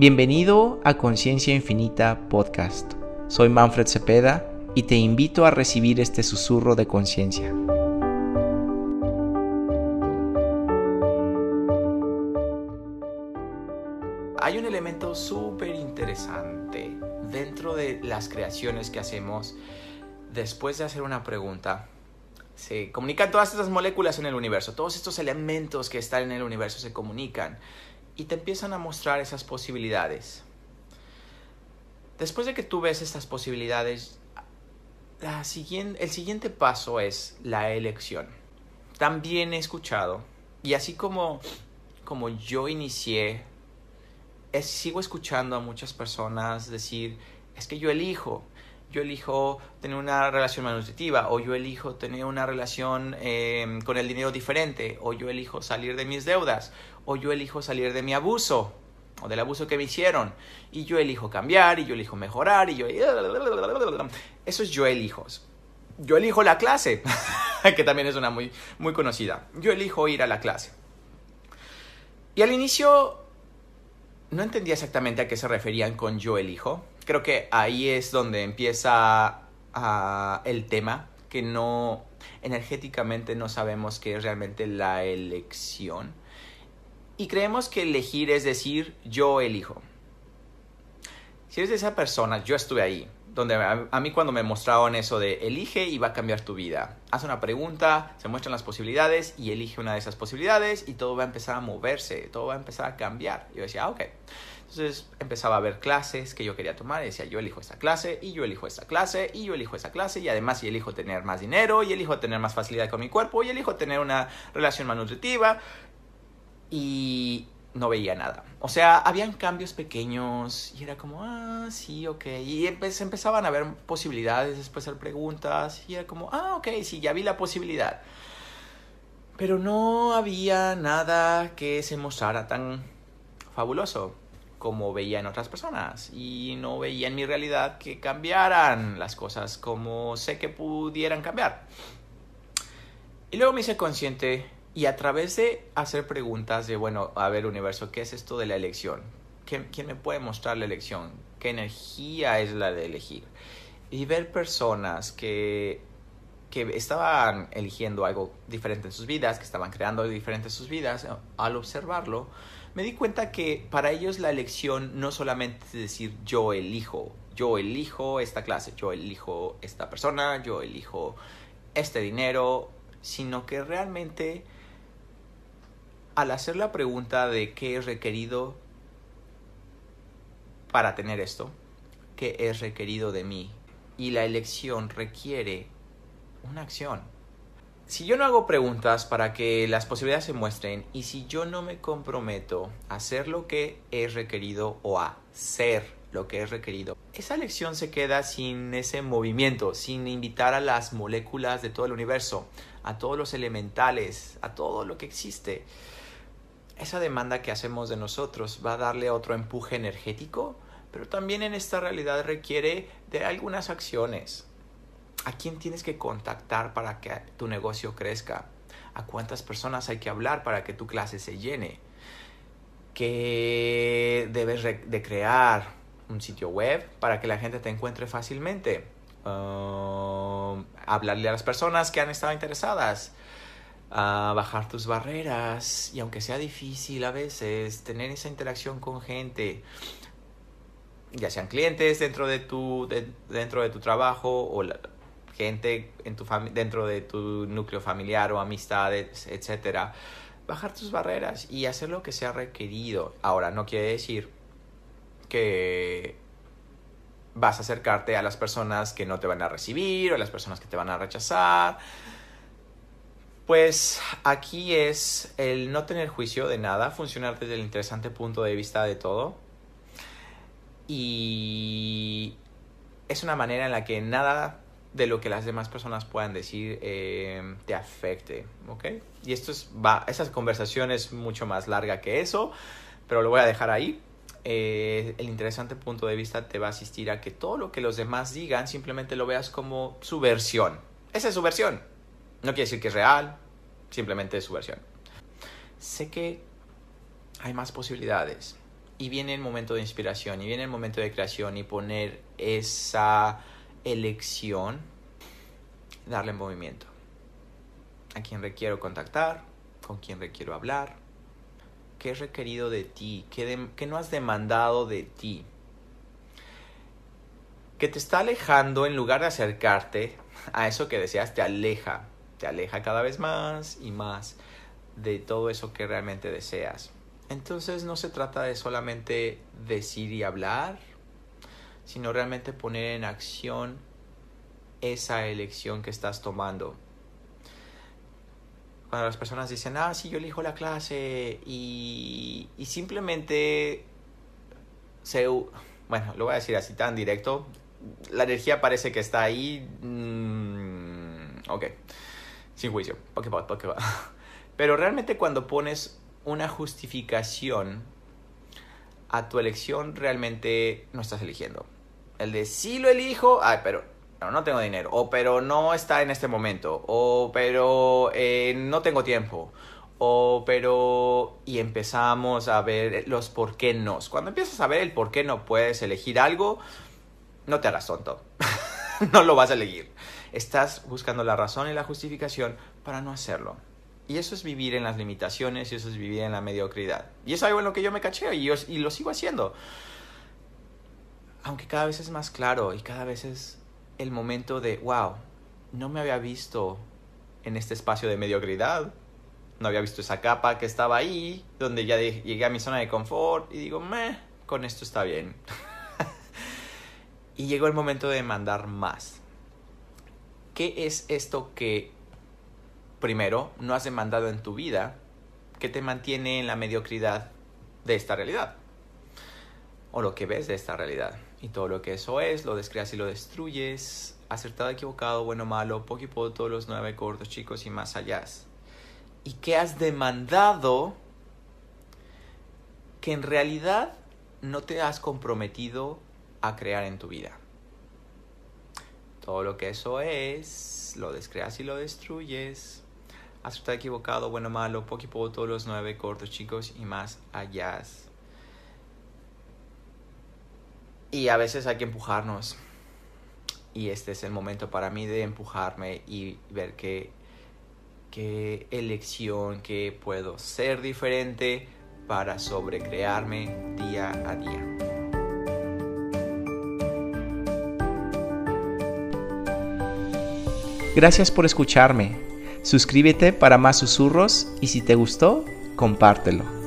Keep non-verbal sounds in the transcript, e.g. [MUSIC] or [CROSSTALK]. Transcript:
Bienvenido a Conciencia Infinita Podcast. Soy Manfred Cepeda y te invito a recibir este susurro de conciencia. Hay un elemento súper interesante dentro de las creaciones que hacemos después de hacer una pregunta. Se comunican todas estas moléculas en el universo, todos estos elementos que están en el universo se comunican y te empiezan a mostrar esas posibilidades. Después de que tú ves estas posibilidades, la siguiente, el siguiente paso es la elección. También he escuchado, y así como, como yo inicié, sigo escuchando a muchas personas decir, es que yo elijo, yo elijo tener una relación nutritiva, o yo elijo tener una relación em, con el dinero diferente, o yo elijo salir de mis deudas, o yo elijo salir de mi abuso, o del abuso que me hicieron, y yo elijo cambiar, y yo elijo mejorar, y yo... Eso es yo elijo. Yo elijo la clase, [LAUGHS] que también es una muy, muy conocida. Yo elijo ir a la clase. Y al inicio no entendía exactamente a qué se referían con yo elijo, creo que ahí es donde empieza ah, el tema, que no, energéticamente no sabemos qué es realmente la elección. Y creemos que elegir es decir, yo elijo. Si eres de esa persona, yo estuve ahí, donde a, mí cuando me mostraron eso de elige y va a cambiar tu vida. Haz una pregunta, se muestran las posibilidades y elige una de esas posibilidades y todo va a empezar a moverse, todo va a empezar a cambiar. yo decía, ah, ok. Entonces empezaba a ver clases que yo quería tomar y decía, yo elijo esta clase y yo elijo esta clase y yo elijo esta clase y además yo elijo tener más dinero y elijo tener más facilidad con mi cuerpo y elijo tener una relación más nutritiva y no veía nada. O sea, habían cambios pequeños y era como, ah, sí, ok. Y empezaban a haber posibilidades, después hacer preguntas y era como, ah, ok, sí, ya vi la posibilidad. Pero no había nada que se mostrara tan fabuloso como veía en otras personas y no veía en mi realidad que cambiaran las cosas como sé que pudieran cambiar. Y luego me hice consciente y a través de hacer preguntas de, bueno, a ver universo, ¿qué es esto de la elección? ¿Quién, me puede mostrar la elección? ¿Qué energía es la de elegir? Y ver personas que, que estaban eligiendo algo diferente en sus vidas, que estaban creando algo diferente en sus vidas, al observarlo, me di cuenta que para ellos la elección no solamente es decir yo elijo, yo elijo esta clase, yo elijo esta persona, yo elijo este dinero, sino que realmente al hacer la pregunta de qué es requerido para tener esto, qué es requerido de mí, y la elección requiere una acción si yo no hago preguntas para que las posibilidades se muestren y si yo no me comprometo a hacer lo que es requerido o a ser lo que es requerido, esa lección se queda sin ese movimiento, sin invitar a las moléculas de todo el universo, a todos los elementales, a todo lo que existe. Esa demanda que hacemos de nosotros va a darle otro empuje energético, pero también en esta realidad requiere de algunas acciones, ¿A quién tienes que contactar para que tu negocio crezca? ¿A cuántas personas hay que hablar para que tu clase se llene? ¿Qué debes de crear? ¿Un sitio web para que la gente te encuentre fácilmente? Um, hablarle a las personas que han estado interesadas. a bajar tus barreras y aunque sea difícil a veces tener esa interacción con gente ya sean clientes dentro de tu dentro de tu trabajo o la, gente en tu dentro de tu núcleo familiar o amistades, etcétera, bajar tus barreras y hacer lo que sea requerido. Ahora, no quiere decir que vas a acercarte a las personas que no te van a recibir o a las personas que te van a rechazar. Pues aquí es el no tener juicio de nada, funcionar desde el interesante punto de vista de todo. Y es una manera en la que nada de lo que las demás personas puedan decir eh, te afecte, ¿ok? Y esto es, va, esa conversación es mucho más larga que eso, pero lo voy a dejar ahí. Eh, el interesante punto de vista te va a asistir a que todo lo que los demás digan simplemente lo veas como su versión. Esa es su versión. No quiere decir que es real, simplemente es su versión. Sé que hay más posibilidades y viene el momento de inspiración, y viene el momento de creación y poner esa elección, darle movimiento. A quién requiero contactar, con quién requiero hablar, qué es requerido de ti, qué, qué no has demandado de ti, que te está alejando en lugar de acercarte a eso que deseas, te aleja, te aleja cada vez más y más de todo eso que realmente deseas. Entonces no se trata de solamente decir y hablar, sino realmente poner en acción esa elección que estás tomando. Cuando las personas dicen, ah, sí, yo elijo la clase y, y simplemente se... Bueno, lo voy a decir así tan directo. La energía parece que está ahí. Mm, ok. Sin juicio. Pokébot, Pokébot. [LAUGHS] Pero realmente cuando pones una justificación a tu elección, realmente no estás eligiendo. El de sí lo elijo, ay, pero no, tengo dinero, o pero no está en este momento, o pero eh, no tengo tiempo, o pero... Y empezamos a ver los por qué no. Cuando empiezas a ver el por qué no puedes elegir algo, no te hagas tonto. [LAUGHS] no lo vas a elegir. Estás buscando la razón y la justificación para no hacerlo. Y eso es vivir en las limitaciones y eso es vivir en la mediocridad. Y es algo en lo que yo me caché y, y lo sigo haciendo. Aunque cada vez es más claro y cada vez es el momento de, wow, no me había visto en este espacio de mediocridad. No había visto esa capa que estaba ahí, donde ya llegué a mi zona de confort y digo, meh, con esto está bien. [LAUGHS] y llegó el momento de mandar más. ¿Qué es esto que primero, no has demandado en tu vida que te mantiene en la mediocridad de esta realidad. O lo que ves de esta realidad. Y todo lo que eso es, lo descreas y lo destruyes. Acertado, equivocado, bueno, malo, poco todos los nueve cortos, chicos y más allá. Y que has demandado que en realidad no te has comprometido a crear en tu vida. Todo lo que eso es, lo descreas y lo destruyes acertado, equivocado, bueno, malo, poco todos los nueve cortos, chicos, y más allá. Y a veces hay que empujarnos. Y este es el momento para mí de empujarme y ver qué, qué elección, que puedo ser diferente para sobrecrearme día a día. Gracias por escucharme. Suscríbete para más susurros y si te gustó, compártelo.